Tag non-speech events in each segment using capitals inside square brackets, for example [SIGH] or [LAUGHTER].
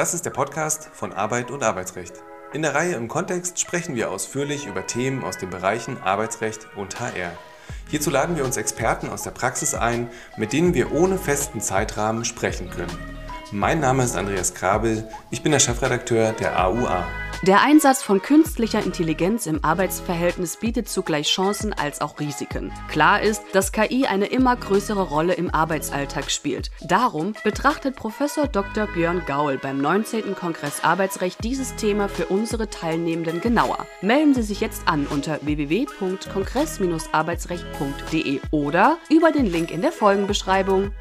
Das ist der Podcast von Arbeit und Arbeitsrecht. In der Reihe im Kontext sprechen wir ausführlich über Themen aus den Bereichen Arbeitsrecht und HR. Hierzu laden wir uns Experten aus der Praxis ein, mit denen wir ohne festen Zeitrahmen sprechen können. Mein Name ist Andreas Krabel, ich bin der Chefredakteur der AUA. Der Einsatz von künstlicher Intelligenz im Arbeitsverhältnis bietet zugleich Chancen als auch Risiken. Klar ist, dass KI eine immer größere Rolle im Arbeitsalltag spielt. Darum betrachtet Professor Dr. Björn Gaul beim 19. Kongress Arbeitsrecht dieses Thema für unsere Teilnehmenden genauer. Melden Sie sich jetzt an unter www.kongress-arbeitsrecht.de oder über den Link in der Folgenbeschreibung.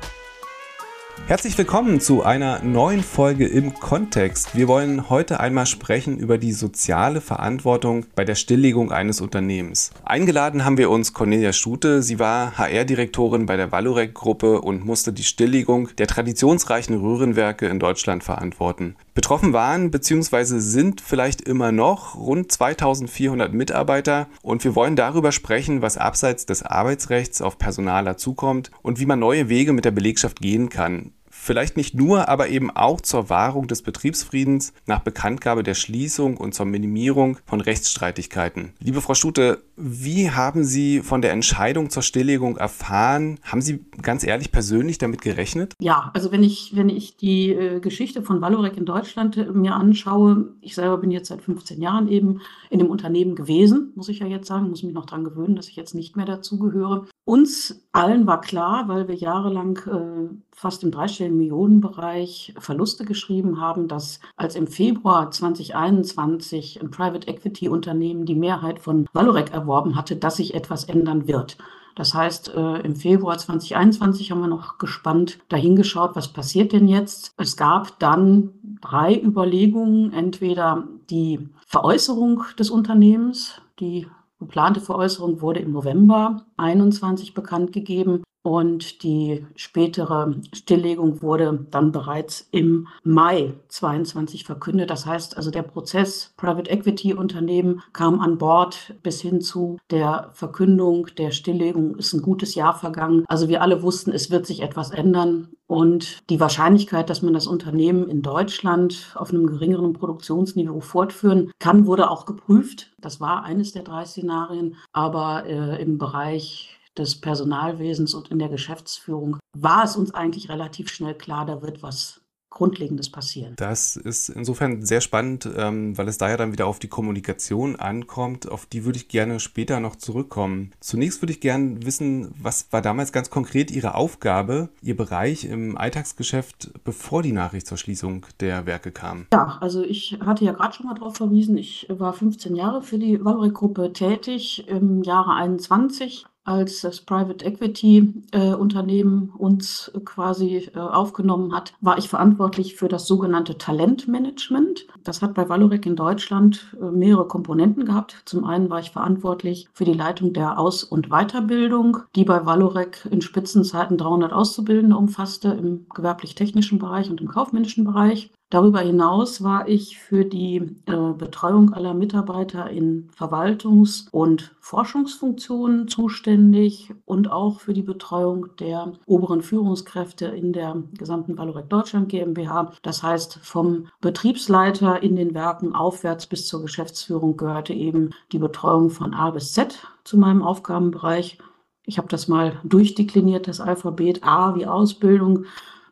Herzlich willkommen zu einer neuen Folge im Kontext. Wir wollen heute einmal sprechen über die soziale Verantwortung bei der Stilllegung eines Unternehmens. Eingeladen haben wir uns Cornelia Stute. Sie war HR-Direktorin bei der Valorec-Gruppe und musste die Stilllegung der traditionsreichen Röhrenwerke in Deutschland verantworten. Betroffen waren bzw. sind vielleicht immer noch rund 2400 Mitarbeiter und wir wollen darüber sprechen, was abseits des Arbeitsrechts auf Personaler zukommt und wie man neue Wege mit der Belegschaft gehen kann. Vielleicht nicht nur, aber eben auch zur Wahrung des Betriebsfriedens nach Bekanntgabe der Schließung und zur Minimierung von Rechtsstreitigkeiten. Liebe Frau Stute, wie haben Sie von der Entscheidung zur Stilllegung erfahren? Haben Sie ganz ehrlich persönlich damit gerechnet? Ja, also wenn ich, wenn ich die äh, Geschichte von Valorec in Deutschland äh, mir anschaue, ich selber bin jetzt seit 15 Jahren eben in dem Unternehmen gewesen, muss ich ja jetzt sagen, muss mich noch daran gewöhnen, dass ich jetzt nicht mehr dazugehöre. Uns allen war klar, weil wir jahrelang äh, fast im dreistelligen Millionenbereich Verluste geschrieben haben, dass als im Februar 2021 ein Private Equity Unternehmen die Mehrheit von Valorec erworben hatte, dass sich etwas ändern wird. Das heißt, äh, im Februar 2021 haben wir noch gespannt dahingeschaut, was passiert denn jetzt. Es gab dann drei Überlegungen. Entweder die Veräußerung des Unternehmens, die geplante Veräußerung wurde im November 21 bekannt gegeben und die spätere Stilllegung wurde dann bereits im Mai 22 verkündet. Das heißt also, der Prozess Private Equity Unternehmen kam an Bord bis hin zu der Verkündung der Stilllegung ist ein gutes Jahr vergangen. Also wir alle wussten, es wird sich etwas ändern. Und die Wahrscheinlichkeit, dass man das Unternehmen in Deutschland auf einem geringeren Produktionsniveau fortführen kann, wurde auch geprüft. Das war eines der drei Szenarien. Aber äh, im Bereich des Personalwesens und in der Geschäftsführung war es uns eigentlich relativ schnell klar, da wird was Grundlegendes passieren. Das ist insofern sehr spannend, ähm, weil es da ja dann wieder auf die Kommunikation ankommt. Auf die würde ich gerne später noch zurückkommen. Zunächst würde ich gerne wissen, was war damals ganz konkret Ihre Aufgabe, Ihr Bereich im Alltagsgeschäft, bevor die Nachricht zur Schließung der Werke kam? Ja, also ich hatte ja gerade schon mal darauf verwiesen, ich war 15 Jahre für die Valorec-Gruppe tätig. Im Jahre 21 als das Private Equity äh, Unternehmen uns quasi äh, aufgenommen hat, war ich verantwortlich für das sogenannte Talentmanagement. Das hat bei Valorec in Deutschland äh, mehrere Komponenten gehabt. Zum einen war ich verantwortlich für die Leitung der Aus- und Weiterbildung, die bei Valorec in Spitzenzeiten 300 Auszubildende umfasste im gewerblich-technischen Bereich und im kaufmännischen Bereich. Darüber hinaus war ich für die äh, Betreuung aller Mitarbeiter in Verwaltungs- und Forschungsfunktionen zuständig und auch für die Betreuung der oberen Führungskräfte in der gesamten Valorec Deutschland GmbH. Das heißt, vom Betriebsleiter in den Werken aufwärts bis zur Geschäftsführung gehörte eben die Betreuung von A bis Z zu meinem Aufgabenbereich. Ich habe das mal durchdekliniert, das Alphabet A wie Ausbildung,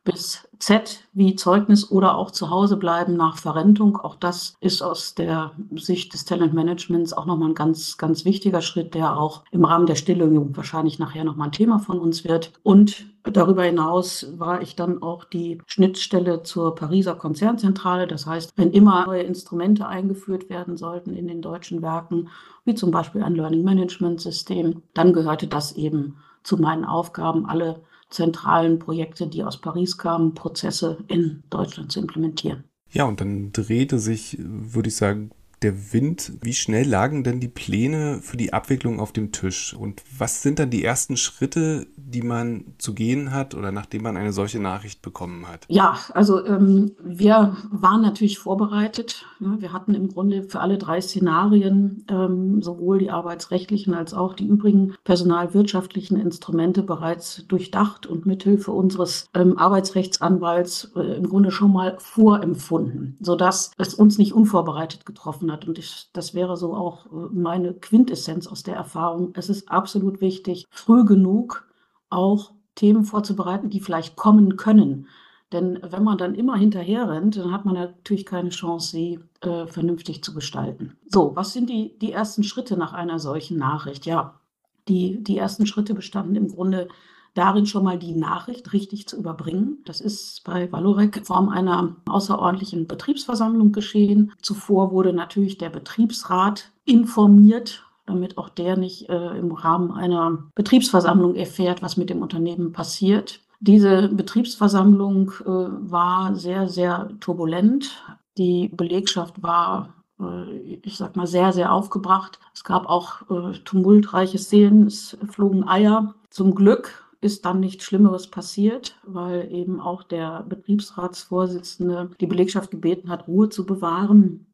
bis Z wie Zeugnis oder auch zu Hause bleiben nach Verrentung. Auch das ist aus der Sicht des Talentmanagements auch nochmal ein ganz, ganz wichtiger Schritt, der auch im Rahmen der Stilllegung wahrscheinlich nachher nochmal ein Thema von uns wird. Und darüber hinaus war ich dann auch die Schnittstelle zur Pariser Konzernzentrale. Das heißt, wenn immer neue Instrumente eingeführt werden sollten in den deutschen Werken, wie zum Beispiel ein Learning Management System, dann gehörte das eben zu meinen Aufgaben, alle zentralen Projekte, die aus Paris kamen, Prozesse in Deutschland zu implementieren. Ja, und dann drehte sich, würde ich sagen, der Wind. Wie schnell lagen denn die Pläne für die Abwicklung auf dem Tisch? Und was sind dann die ersten Schritte, die man zu gehen hat oder nachdem man eine solche Nachricht bekommen hat? Ja, also ähm, wir waren natürlich vorbereitet. Wir hatten im Grunde für alle drei Szenarien ähm, sowohl die arbeitsrechtlichen als auch die übrigen personalwirtschaftlichen Instrumente bereits durchdacht und mithilfe unseres ähm, Arbeitsrechtsanwalts äh, im Grunde schon mal vorempfunden, sodass es uns nicht unvorbereitet getroffen hat. Und ich, das wäre so auch äh, meine Quintessenz aus der Erfahrung. Es ist absolut wichtig, früh genug auch Themen vorzubereiten, die vielleicht kommen können. Denn wenn man dann immer hinterher rennt, dann hat man natürlich keine Chance, sie äh, vernünftig zu gestalten. So, was sind die, die ersten Schritte nach einer solchen Nachricht? Ja, die, die ersten Schritte bestanden im Grunde darin, schon mal die Nachricht richtig zu überbringen. Das ist bei Valorec in Form einer außerordentlichen Betriebsversammlung geschehen. Zuvor wurde natürlich der Betriebsrat informiert damit auch der nicht äh, im Rahmen einer Betriebsversammlung erfährt, was mit dem Unternehmen passiert. Diese Betriebsversammlung äh, war sehr, sehr turbulent. Die Belegschaft war, äh, ich sag mal, sehr, sehr aufgebracht. Es gab auch äh, tumultreiche Szenen, es flogen Eier. Zum Glück ist dann nichts Schlimmeres passiert, weil eben auch der Betriebsratsvorsitzende die Belegschaft gebeten hat, Ruhe zu bewahren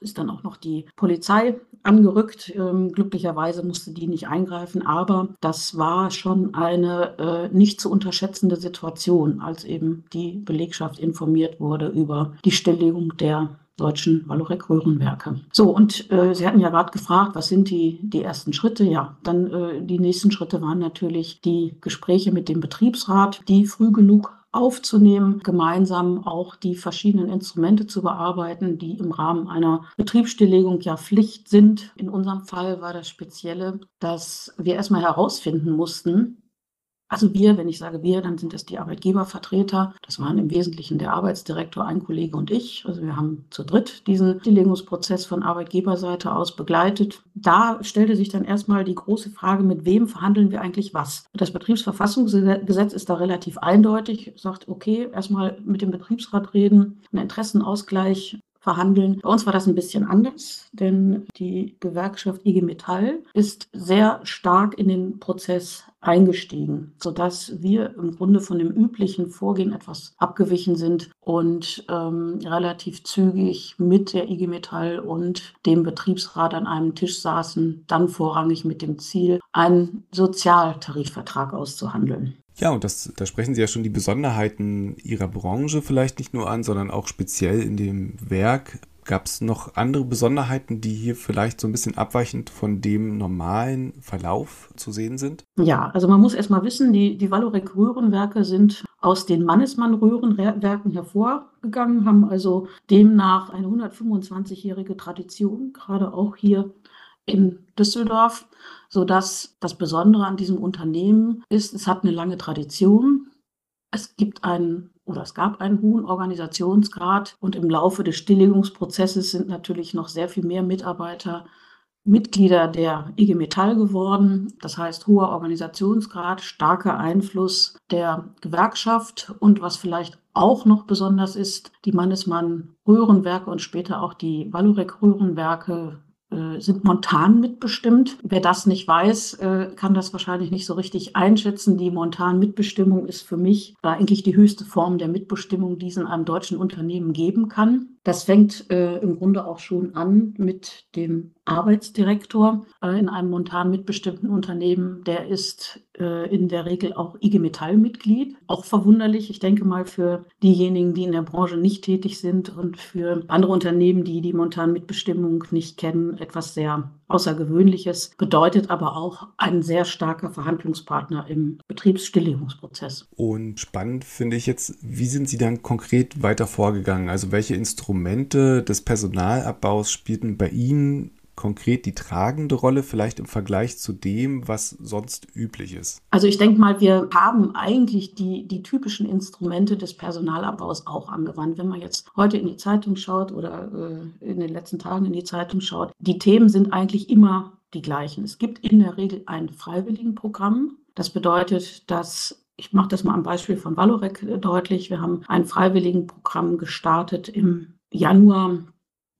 ist dann auch noch die Polizei angerückt. Ähm, glücklicherweise musste die nicht eingreifen, aber das war schon eine äh, nicht zu unterschätzende Situation, als eben die Belegschaft informiert wurde über die Stilllegung der deutschen Valorec-Röhrenwerke. So, und äh, Sie hatten ja gerade gefragt, was sind die, die ersten Schritte? Ja, dann äh, die nächsten Schritte waren natürlich die Gespräche mit dem Betriebsrat, die früh genug aufzunehmen, gemeinsam auch die verschiedenen Instrumente zu bearbeiten, die im Rahmen einer Betriebsstilllegung ja Pflicht sind. In unserem Fall war das Spezielle, dass wir erstmal herausfinden mussten, also wir, wenn ich sage wir, dann sind das die Arbeitgebervertreter. Das waren im Wesentlichen der Arbeitsdirektor, ein Kollege und ich. Also wir haben zu dritt diesen Stilllegungsprozess von Arbeitgeberseite aus begleitet. Da stellte sich dann erstmal die große Frage, mit wem verhandeln wir eigentlich was? Das Betriebsverfassungsgesetz ist da relativ eindeutig, sagt, okay, erstmal mit dem Betriebsrat reden, einen Interessenausgleich verhandeln. Bei uns war das ein bisschen anders, denn die Gewerkschaft IG Metall ist sehr stark in den Prozess eingestiegen, sodass wir im Grunde von dem üblichen Vorgehen etwas abgewichen sind und ähm, relativ zügig mit der IG Metall und dem Betriebsrat an einem Tisch saßen, dann vorrangig mit dem Ziel, einen Sozialtarifvertrag auszuhandeln. Ja, und das, da sprechen Sie ja schon die Besonderheiten Ihrer Branche vielleicht nicht nur an, sondern auch speziell in dem Werk. Gab es noch andere Besonderheiten, die hier vielleicht so ein bisschen abweichend von dem normalen Verlauf zu sehen sind? Ja, also man muss erstmal wissen, die, die Valorec Röhrenwerke sind aus den Mannesmann Röhrenwerken hervorgegangen, haben also demnach eine 125-jährige Tradition, gerade auch hier in Düsseldorf sodass das Besondere an diesem Unternehmen ist, es hat eine lange Tradition. Es gibt einen oder es gab einen hohen Organisationsgrad und im Laufe des Stilllegungsprozesses sind natürlich noch sehr viel mehr Mitarbeiter Mitglieder der IG Metall geworden. Das heißt, hoher Organisationsgrad, starker Einfluss der Gewerkschaft und was vielleicht auch noch besonders ist, die Mannesmann Röhrenwerke und später auch die Valurec Röhrenwerke sind montan mitbestimmt. Wer das nicht weiß, äh, kann das wahrscheinlich nicht so richtig einschätzen. Die Montan-Mitbestimmung ist für mich eigentlich die höchste Form der Mitbestimmung, die es in einem deutschen Unternehmen geben kann. Das fängt äh, im Grunde auch schon an mit dem Arbeitsdirektor äh, in einem montan mitbestimmten Unternehmen. Der ist äh, in der Regel auch IG Metall-Mitglied. Auch verwunderlich, ich denke mal für diejenigen, die in der Branche nicht tätig sind und für andere Unternehmen, die die montan Mitbestimmung nicht kennen, etwas sehr Außergewöhnliches, bedeutet aber auch ein sehr starker Verhandlungspartner im Betriebsstilllegungsprozess. Und spannend finde ich jetzt, wie sind Sie dann konkret weiter vorgegangen? Also welche Instrumente des Personalabbaus spielten bei Ihnen konkret die tragende Rolle, vielleicht im Vergleich zu dem, was sonst üblich ist? Also ich denke mal, wir haben eigentlich die, die typischen Instrumente des Personalabbaus auch angewandt. Wenn man jetzt heute in die Zeitung schaut oder äh, in den letzten Tagen in die Zeitung schaut, die Themen sind eigentlich immer die gleichen. Es gibt in der Regel ein Freiwilligenprogramm. Das bedeutet, dass ich mache das mal am Beispiel von Valorec äh, deutlich. Wir haben ein Freiwilligenprogramm gestartet im Januar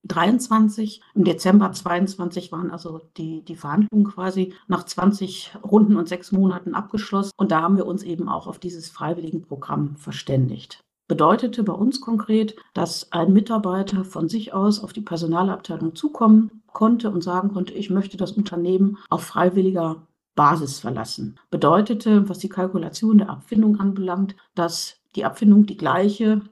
23. Im Dezember 22 waren also die, die Verhandlungen quasi nach 20 Runden und sechs Monaten abgeschlossen. Und da haben wir uns eben auch auf dieses Freiwilligenprogramm verständigt. Bedeutete bei uns konkret, dass ein Mitarbeiter von sich aus auf die Personalabteilung zukommen konnte und sagen konnte, ich möchte das Unternehmen auf freiwilliger Basis verlassen. Bedeutete, was die Kalkulation der Abfindung anbelangt, dass die Abfindung die gleiche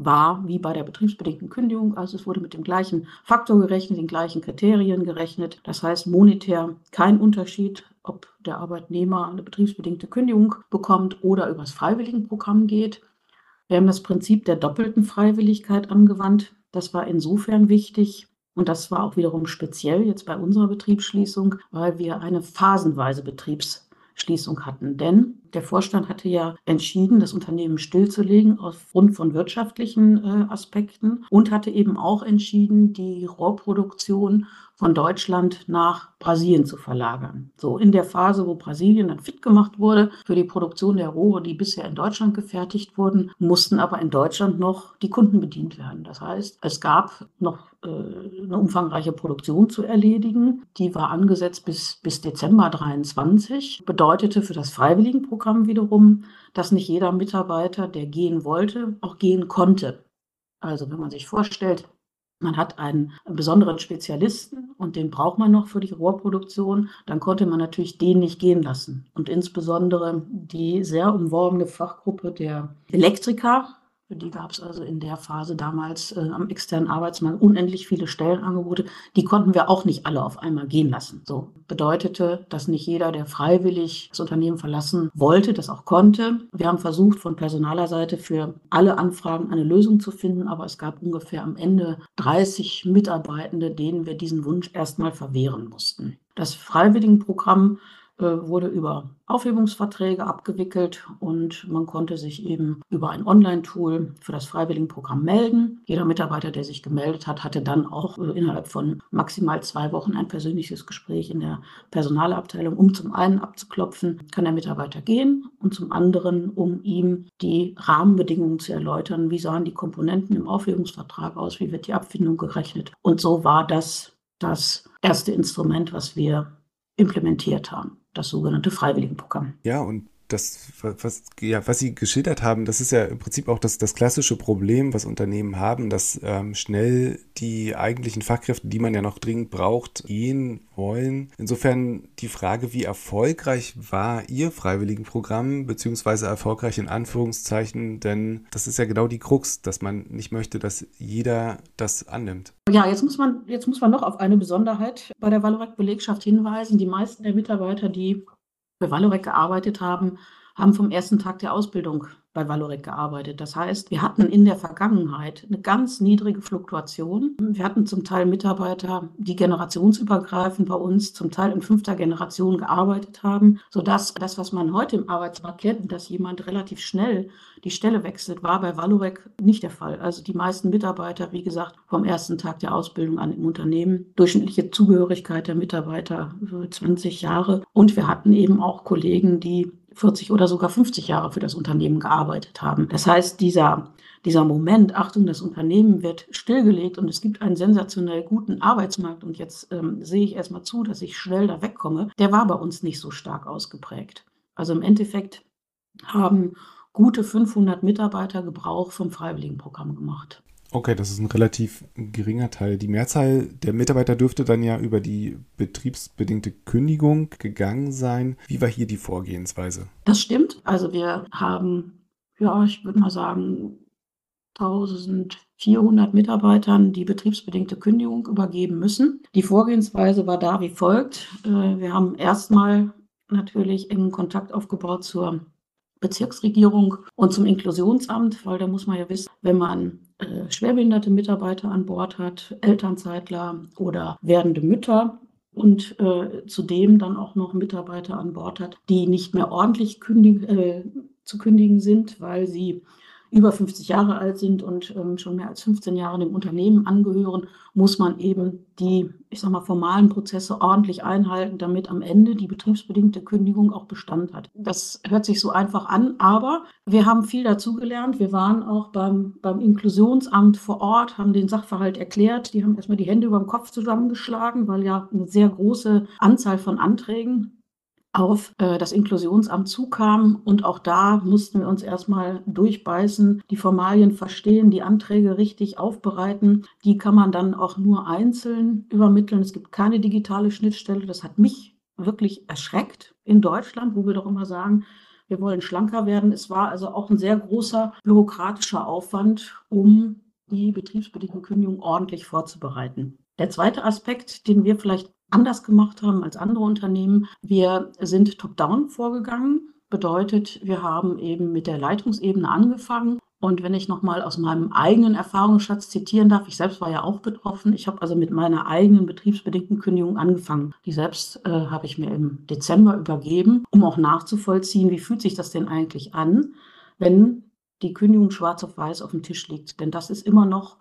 war wie bei der betriebsbedingten Kündigung. Also es wurde mit dem gleichen Faktor gerechnet, den gleichen Kriterien gerechnet. Das heißt monetär kein Unterschied, ob der Arbeitnehmer eine betriebsbedingte Kündigung bekommt oder übers Freiwilligenprogramm geht. Wir haben das Prinzip der doppelten Freiwilligkeit angewandt. Das war insofern wichtig, und das war auch wiederum speziell jetzt bei unserer Betriebsschließung, weil wir eine phasenweise Betriebsschließung hatten. Denn der Vorstand hatte ja entschieden, das Unternehmen stillzulegen aufgrund von wirtschaftlichen äh, Aspekten und hatte eben auch entschieden, die Rohrproduktion von Deutschland nach Brasilien zu verlagern. So in der Phase, wo Brasilien dann fit gemacht wurde für die Produktion der Rohre, die bisher in Deutschland gefertigt wurden, mussten aber in Deutschland noch die Kunden bedient werden. Das heißt, es gab noch äh, eine umfangreiche Produktion zu erledigen. Die war angesetzt bis, bis Dezember 23, bedeutete für das Freiwilligenprogramm Programm wiederum, dass nicht jeder Mitarbeiter, der gehen wollte, auch gehen konnte. Also wenn man sich vorstellt, man hat einen besonderen Spezialisten und den braucht man noch für die Rohrproduktion, dann konnte man natürlich den nicht gehen lassen. Und insbesondere die sehr umworbene Fachgruppe der Elektriker die gab es also in der Phase damals äh, am externen Arbeitsmarkt unendlich viele Stellenangebote. Die konnten wir auch nicht alle auf einmal gehen lassen. So bedeutete, dass nicht jeder, der freiwillig das Unternehmen verlassen wollte, das auch konnte. Wir haben versucht, von personaler Seite für alle Anfragen eine Lösung zu finden, aber es gab ungefähr am Ende 30 Mitarbeitende, denen wir diesen Wunsch erstmal verwehren mussten. Das Freiwilligenprogramm wurde über Aufhebungsverträge abgewickelt und man konnte sich eben über ein Online-Tool für das Freiwilligenprogramm melden. Jeder Mitarbeiter, der sich gemeldet hat, hatte dann auch äh, innerhalb von maximal zwei Wochen ein persönliches Gespräch in der Personalabteilung, um zum einen abzuklopfen, kann der Mitarbeiter gehen und zum anderen, um ihm die Rahmenbedingungen zu erläutern. Wie sahen die Komponenten im Aufhebungsvertrag aus? Wie wird die Abfindung gerechnet? Und so war das das erste Instrument, was wir implementiert haben das sogenannte Freiwilligenprogramm. Ja, und das, was, ja, was Sie geschildert haben, das ist ja im Prinzip auch das, das klassische Problem, was Unternehmen haben, dass ähm, schnell die eigentlichen Fachkräfte, die man ja noch dringend braucht, gehen wollen. Insofern die Frage, wie erfolgreich war Ihr Freiwilligenprogramm, beziehungsweise erfolgreich in Anführungszeichen, denn das ist ja genau die Krux, dass man nicht möchte, dass jeder das annimmt. Ja, jetzt muss man, jetzt muss man noch auf eine Besonderheit bei der Valorec-Belegschaft hinweisen. Die meisten der Mitarbeiter, die bei Valorec gearbeitet haben, haben vom ersten Tag der Ausbildung bei Valorec gearbeitet. Das heißt, wir hatten in der Vergangenheit eine ganz niedrige Fluktuation. Wir hatten zum Teil Mitarbeiter, die generationsübergreifend bei uns, zum Teil in fünfter Generation gearbeitet haben, sodass das, was man heute im Arbeitsmarkt kennt, dass jemand relativ schnell die Stelle wechselt, war bei Valorec nicht der Fall. Also die meisten Mitarbeiter, wie gesagt, vom ersten Tag der Ausbildung an im Unternehmen, durchschnittliche Zugehörigkeit der Mitarbeiter 20 Jahre. Und wir hatten eben auch Kollegen, die 40 oder sogar 50 Jahre für das Unternehmen gearbeitet haben. Das heißt, dieser, dieser Moment, Achtung, das Unternehmen wird stillgelegt und es gibt einen sensationell guten Arbeitsmarkt und jetzt ähm, sehe ich erstmal zu, dass ich schnell da wegkomme, der war bei uns nicht so stark ausgeprägt. Also im Endeffekt haben gute 500 Mitarbeiter Gebrauch vom Freiwilligenprogramm gemacht. Okay, das ist ein relativ geringer Teil. Die Mehrzahl der Mitarbeiter dürfte dann ja über die betriebsbedingte Kündigung gegangen sein. Wie war hier die Vorgehensweise? Das stimmt. Also wir haben, ja, ich würde mal sagen, 1400 Mitarbeitern die betriebsbedingte Kündigung übergeben müssen. Die Vorgehensweise war da wie folgt. Äh, wir haben erstmal natürlich engen Kontakt aufgebaut zur Bezirksregierung und zum Inklusionsamt, weil da muss man ja wissen, wenn man äh, schwerbehinderte Mitarbeiter an Bord hat, Elternzeitler oder werdende Mütter und äh, zudem dann auch noch Mitarbeiter an Bord hat, die nicht mehr ordentlich kündig, äh, zu kündigen sind, weil sie über 50 Jahre alt sind und ähm, schon mehr als 15 Jahre dem Unternehmen angehören, muss man eben die, ich sag mal, formalen Prozesse ordentlich einhalten, damit am Ende die betriebsbedingte Kündigung auch Bestand hat. Das hört sich so einfach an, aber wir haben viel dazugelernt. Wir waren auch beim, beim Inklusionsamt vor Ort, haben den Sachverhalt erklärt. Die haben erstmal die Hände über dem Kopf zusammengeschlagen, weil ja eine sehr große Anzahl von Anträgen auf äh, das Inklusionsamt zukam. Und auch da mussten wir uns erstmal durchbeißen, die Formalien verstehen, die Anträge richtig aufbereiten. Die kann man dann auch nur einzeln übermitteln. Es gibt keine digitale Schnittstelle. Das hat mich wirklich erschreckt in Deutschland, wo wir doch immer sagen, wir wollen schlanker werden. Es war also auch ein sehr großer bürokratischer Aufwand, um die betriebsbedingte Kündigung ordentlich vorzubereiten. Der zweite Aspekt, den wir vielleicht anders gemacht haben als andere Unternehmen. Wir sind top-down vorgegangen. Bedeutet, wir haben eben mit der Leitungsebene angefangen. Und wenn ich nochmal aus meinem eigenen Erfahrungsschatz zitieren darf, ich selbst war ja auch betroffen. Ich habe also mit meiner eigenen betriebsbedingten Kündigung angefangen. Die selbst äh, habe ich mir im Dezember übergeben, um auch nachzuvollziehen, wie fühlt sich das denn eigentlich an, wenn die Kündigung schwarz auf weiß auf dem Tisch liegt. Denn das ist immer noch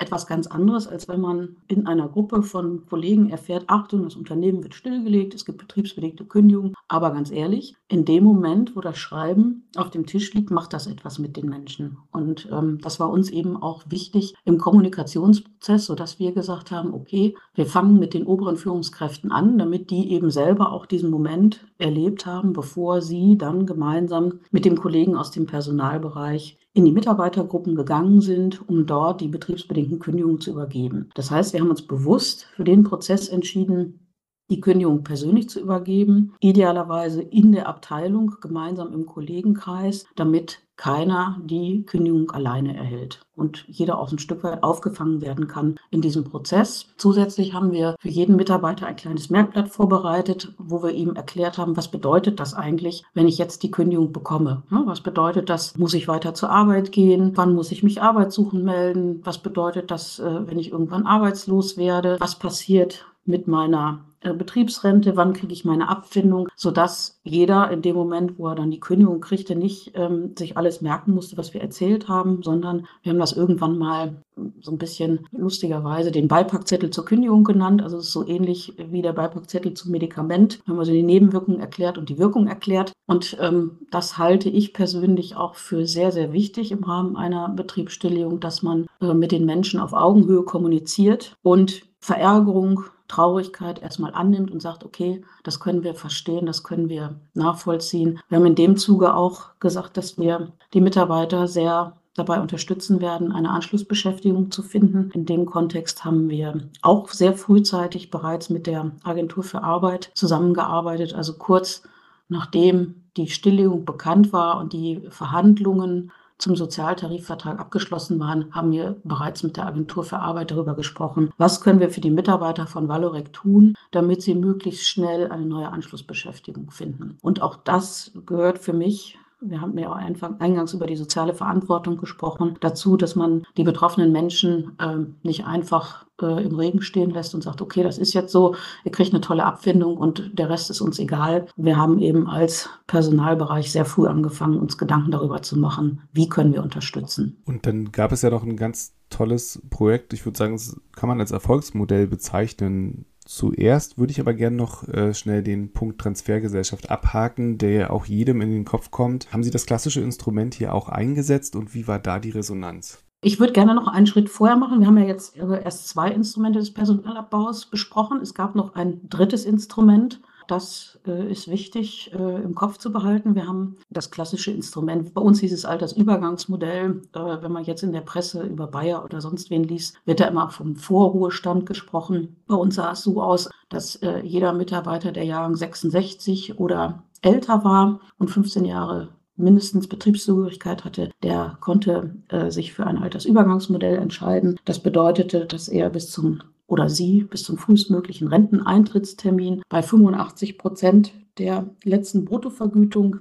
etwas ganz anderes, als wenn man in einer Gruppe von Kollegen erfährt, Achtung, das Unternehmen wird stillgelegt, es gibt betriebsbedingte Kündigungen. Aber ganz ehrlich, in dem Moment, wo das Schreiben auf dem Tisch liegt, macht das etwas mit den Menschen. Und ähm, das war uns eben auch wichtig im Kommunikationsprozess, sodass wir gesagt haben, okay, wir fangen mit den oberen Führungskräften an, damit die eben selber auch diesen Moment erlebt haben, bevor sie dann gemeinsam mit dem Kollegen aus dem Personalbereich in die Mitarbeitergruppen gegangen sind, um dort die betriebsbedingten Kündigungen zu übergeben. Das heißt, wir haben uns bewusst für den Prozess entschieden, die Kündigung persönlich zu übergeben, idealerweise in der Abteilung, gemeinsam im Kollegenkreis, damit keiner die Kündigung alleine erhält und jeder auch ein Stück weit aufgefangen werden kann in diesem Prozess. Zusätzlich haben wir für jeden Mitarbeiter ein kleines Merkblatt vorbereitet, wo wir ihm erklärt haben, was bedeutet das eigentlich, wenn ich jetzt die Kündigung bekomme? Was bedeutet das? Muss ich weiter zur Arbeit gehen? Wann muss ich mich Arbeit suchen melden? Was bedeutet das, äh, wenn ich irgendwann arbeitslos werde? Was passiert mit meiner Betriebsrente, wann kriege ich meine Abfindung, sodass jeder in dem Moment, wo er dann die Kündigung kriegte, nicht ähm, sich alles merken musste, was wir erzählt haben, sondern wir haben das irgendwann mal so ein bisschen lustigerweise den Beipackzettel zur Kündigung genannt. Also es ist so ähnlich wie der Beipackzettel zum Medikament. Wir haben also die Nebenwirkungen erklärt und die Wirkung erklärt. Und ähm, das halte ich persönlich auch für sehr, sehr wichtig im Rahmen einer Betriebsstilllegung, dass man äh, mit den Menschen auf Augenhöhe kommuniziert und Verärgerung Traurigkeit erstmal annimmt und sagt, okay, das können wir verstehen, das können wir nachvollziehen. Wir haben in dem Zuge auch gesagt, dass wir die Mitarbeiter sehr dabei unterstützen werden, eine Anschlussbeschäftigung zu finden. In dem Kontext haben wir auch sehr frühzeitig bereits mit der Agentur für Arbeit zusammengearbeitet, also kurz nachdem die Stilllegung bekannt war und die Verhandlungen zum Sozialtarifvertrag abgeschlossen waren, haben wir bereits mit der Agentur für Arbeit darüber gesprochen, was können wir für die Mitarbeiter von Valorec tun, damit sie möglichst schnell eine neue Anschlussbeschäftigung finden. Und auch das gehört für mich wir haben ja auch eingangs über die soziale Verantwortung gesprochen, dazu, dass man die betroffenen Menschen äh, nicht einfach äh, im Regen stehen lässt und sagt, okay, das ist jetzt so, ihr kriegt eine tolle Abfindung und der Rest ist uns egal. Wir haben eben als Personalbereich sehr früh angefangen, uns Gedanken darüber zu machen, wie können wir unterstützen. Und dann gab es ja noch ein ganz tolles Projekt, ich würde sagen, das kann man als Erfolgsmodell bezeichnen, Zuerst würde ich aber gerne noch äh, schnell den Punkt Transfergesellschaft abhaken, der ja auch jedem in den Kopf kommt. Haben Sie das klassische Instrument hier auch eingesetzt und wie war da die Resonanz? Ich würde gerne noch einen Schritt vorher machen. Wir haben ja jetzt erst zwei Instrumente des Personalabbaus besprochen. Es gab noch ein drittes Instrument, das äh, ist wichtig äh, im Kopf zu behalten. Wir haben das klassische Instrument. Bei uns hieß es Altersübergangsmodell. Äh, wenn man jetzt in der Presse über Bayer oder sonst wen liest, wird da immer vom Vorruhestand gesprochen. Bei uns sah es so aus, dass äh, jeder Mitarbeiter der Jahrgang 66 oder älter war und 15 Jahre mindestens Betriebszugehörigkeit hatte, der konnte äh, sich für ein Altersübergangsmodell entscheiden. Das bedeutete, dass er bis zum oder sie bis zum frühestmöglichen Renteneintrittstermin bei 85 Prozent der letzten Bruttovergütung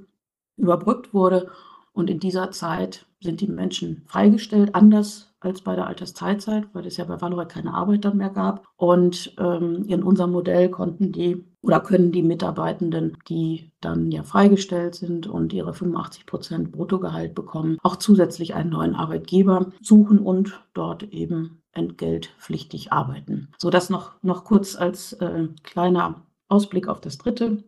überbrückt wurde. Und in dieser Zeit sind die Menschen freigestellt, anders als bei der Altersteilzeit, weil es ja bei Valorec keine Arbeit dann mehr gab. Und ähm, in unserem Modell konnten die oder können die Mitarbeitenden, die dann ja freigestellt sind und ihre 85 Prozent Bruttogehalt bekommen, auch zusätzlich einen neuen Arbeitgeber suchen und dort eben entgeltpflichtig arbeiten. So das noch, noch kurz als äh, kleiner Ausblick auf das dritte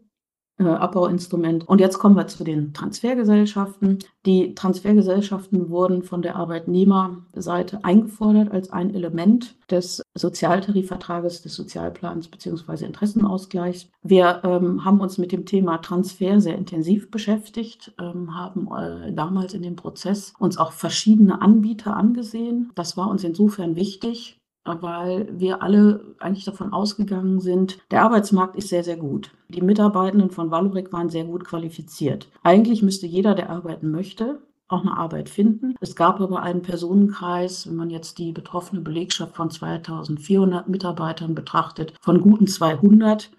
äh, Abbauinstrument. Und jetzt kommen wir zu den Transfergesellschaften. Die Transfergesellschaften wurden von der Arbeitnehmerseite eingefordert als ein Element des Sozialtarifvertrages, des Sozialplans bzw. Interessenausgleichs. Wir ähm, haben uns mit dem Thema Transfer sehr intensiv beschäftigt, ähm, haben äh, damals in dem Prozess uns auch verschiedene Anbieter angesehen. Das war uns insofern wichtig, weil wir alle eigentlich davon ausgegangen sind, der Arbeitsmarkt ist sehr, sehr gut. Die Mitarbeitenden von Valorec waren sehr gut qualifiziert. Eigentlich müsste jeder, der arbeiten möchte, auch eine Arbeit finden. Es gab aber einen Personenkreis, wenn man jetzt die betroffene Belegschaft von 2400 Mitarbeitern betrachtet, von guten 200,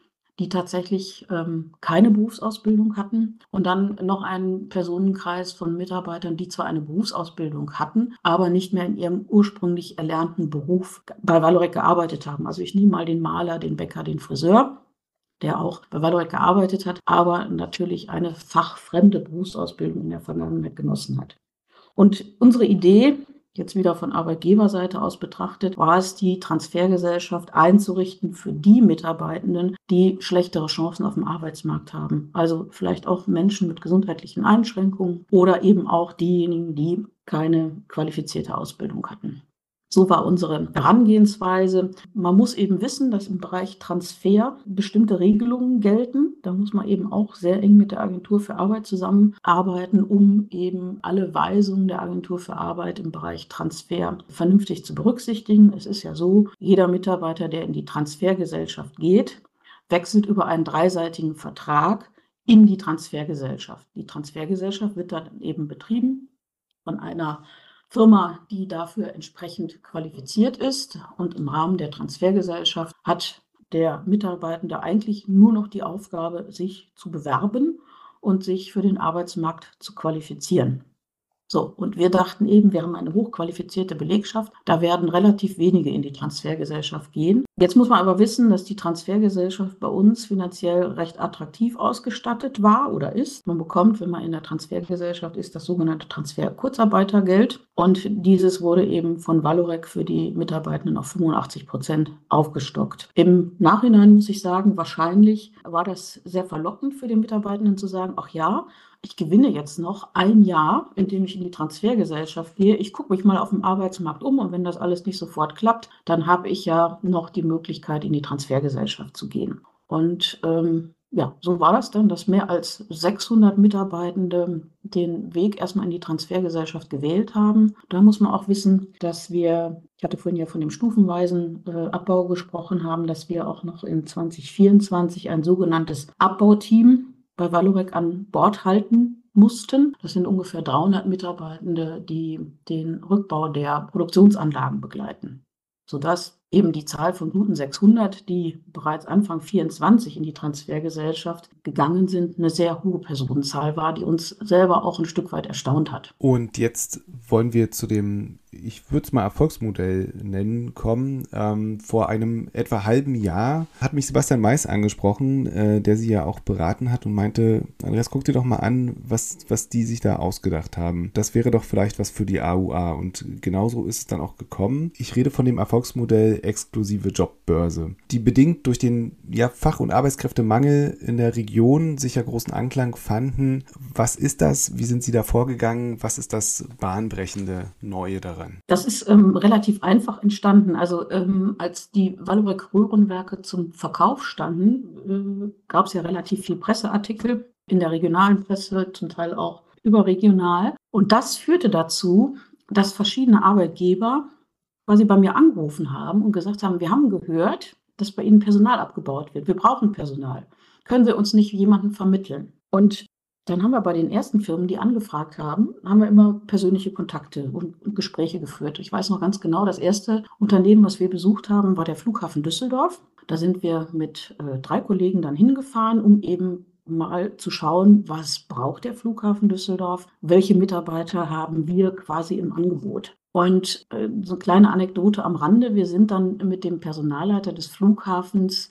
die tatsächlich ähm, keine Berufsausbildung hatten und dann noch einen Personenkreis von Mitarbeitern, die zwar eine Berufsausbildung hatten, aber nicht mehr in ihrem ursprünglich erlernten Beruf bei Valorec gearbeitet haben. Also ich nehme mal den Maler, den Bäcker, den Friseur der auch bei Valorec gearbeitet hat, aber natürlich eine fachfremde Berufsausbildung in der Vergangenheit genossen hat. Und unsere Idee jetzt wieder von Arbeitgeberseite aus betrachtet, war es die Transfergesellschaft einzurichten für die Mitarbeitenden, die schlechtere Chancen auf dem Arbeitsmarkt haben. Also vielleicht auch Menschen mit gesundheitlichen Einschränkungen oder eben auch diejenigen, die keine qualifizierte Ausbildung hatten. So war unsere Herangehensweise. Man muss eben wissen, dass im Bereich Transfer bestimmte Regelungen gelten. Da muss man eben auch sehr eng mit der Agentur für Arbeit zusammenarbeiten, um eben alle Weisungen der Agentur für Arbeit im Bereich Transfer vernünftig zu berücksichtigen. Es ist ja so, jeder Mitarbeiter, der in die Transfergesellschaft geht, wechselt über einen dreiseitigen Vertrag in die Transfergesellschaft. Die Transfergesellschaft wird dann eben betrieben von einer Firma, die dafür entsprechend qualifiziert ist. Und im Rahmen der Transfergesellschaft hat der Mitarbeitende eigentlich nur noch die Aufgabe, sich zu bewerben und sich für den Arbeitsmarkt zu qualifizieren. So, und wir dachten eben, wir haben eine hochqualifizierte Belegschaft, da werden relativ wenige in die Transfergesellschaft gehen. Jetzt muss man aber wissen, dass die Transfergesellschaft bei uns finanziell recht attraktiv ausgestattet war oder ist. Man bekommt, wenn man in der Transfergesellschaft ist, das sogenannte Transfer-Kurzarbeitergeld. Und dieses wurde eben von Valorec für die Mitarbeitenden auf 85 Prozent aufgestockt. Im Nachhinein muss ich sagen, wahrscheinlich war das sehr verlockend für den Mitarbeitenden zu sagen, ach ja, ich gewinne jetzt noch ein Jahr, in dem ich in die Transfergesellschaft gehe. Ich gucke mich mal auf dem Arbeitsmarkt um und wenn das alles nicht sofort klappt, dann habe ich ja noch die Möglichkeit, in die Transfergesellschaft zu gehen. Und ähm, ja, so war das dann, dass mehr als 600 Mitarbeitende den Weg erstmal in die Transfergesellschaft gewählt haben. Da muss man auch wissen, dass wir, ich hatte vorhin ja von dem stufenweisen äh, Abbau gesprochen haben, dass wir auch noch in 2024 ein sogenanntes Abbauteam bei Valorec an Bord halten mussten. Das sind ungefähr 300 Mitarbeitende, die den Rückbau der Produktionsanlagen begleiten, sodass eben die Zahl von guten 600, die bereits Anfang 24 in die Transfergesellschaft gegangen sind, eine sehr hohe Personenzahl war, die uns selber auch ein Stück weit erstaunt hat. Und jetzt wollen wir zu dem ich würde es mal Erfolgsmodell nennen, kommen. Ähm, vor einem etwa halben Jahr hat mich Sebastian Mais angesprochen, äh, der sie ja auch beraten hat und meinte, Andreas, guck dir doch mal an, was, was die sich da ausgedacht haben. Das wäre doch vielleicht was für die AUA. Und genauso ist es dann auch gekommen. Ich rede von dem Erfolgsmodell exklusive Jobbörse, die bedingt durch den ja, Fach- und Arbeitskräftemangel in der Region sicher großen Anklang fanden. Was ist das? Wie sind Sie da vorgegangen? Was ist das bahnbrechende Neue daran? Daran? Das ist ähm, relativ einfach entstanden. Also ähm, als die Valorec Röhrenwerke zum Verkauf standen, äh, gab es ja relativ viel Presseartikel in der regionalen Presse, zum Teil auch überregional. Und das führte dazu, dass verschiedene Arbeitgeber quasi bei mir angerufen haben und gesagt haben, wir haben gehört, dass bei Ihnen Personal abgebaut wird. Wir brauchen Personal. Können Sie uns nicht jemanden vermitteln? Und dann haben wir bei den ersten Firmen, die angefragt haben, haben wir immer persönliche Kontakte und, Gespräche geführt. Ich weiß noch ganz genau, das erste Unternehmen, was wir besucht haben, war der Flughafen Düsseldorf. Da sind wir mit äh, drei Kollegen dann hingefahren, um eben mal zu schauen, was braucht der Flughafen Düsseldorf, welche Mitarbeiter haben wir quasi im Angebot. Und äh, so eine kleine Anekdote am Rande, wir sind dann mit dem Personalleiter des Flughafens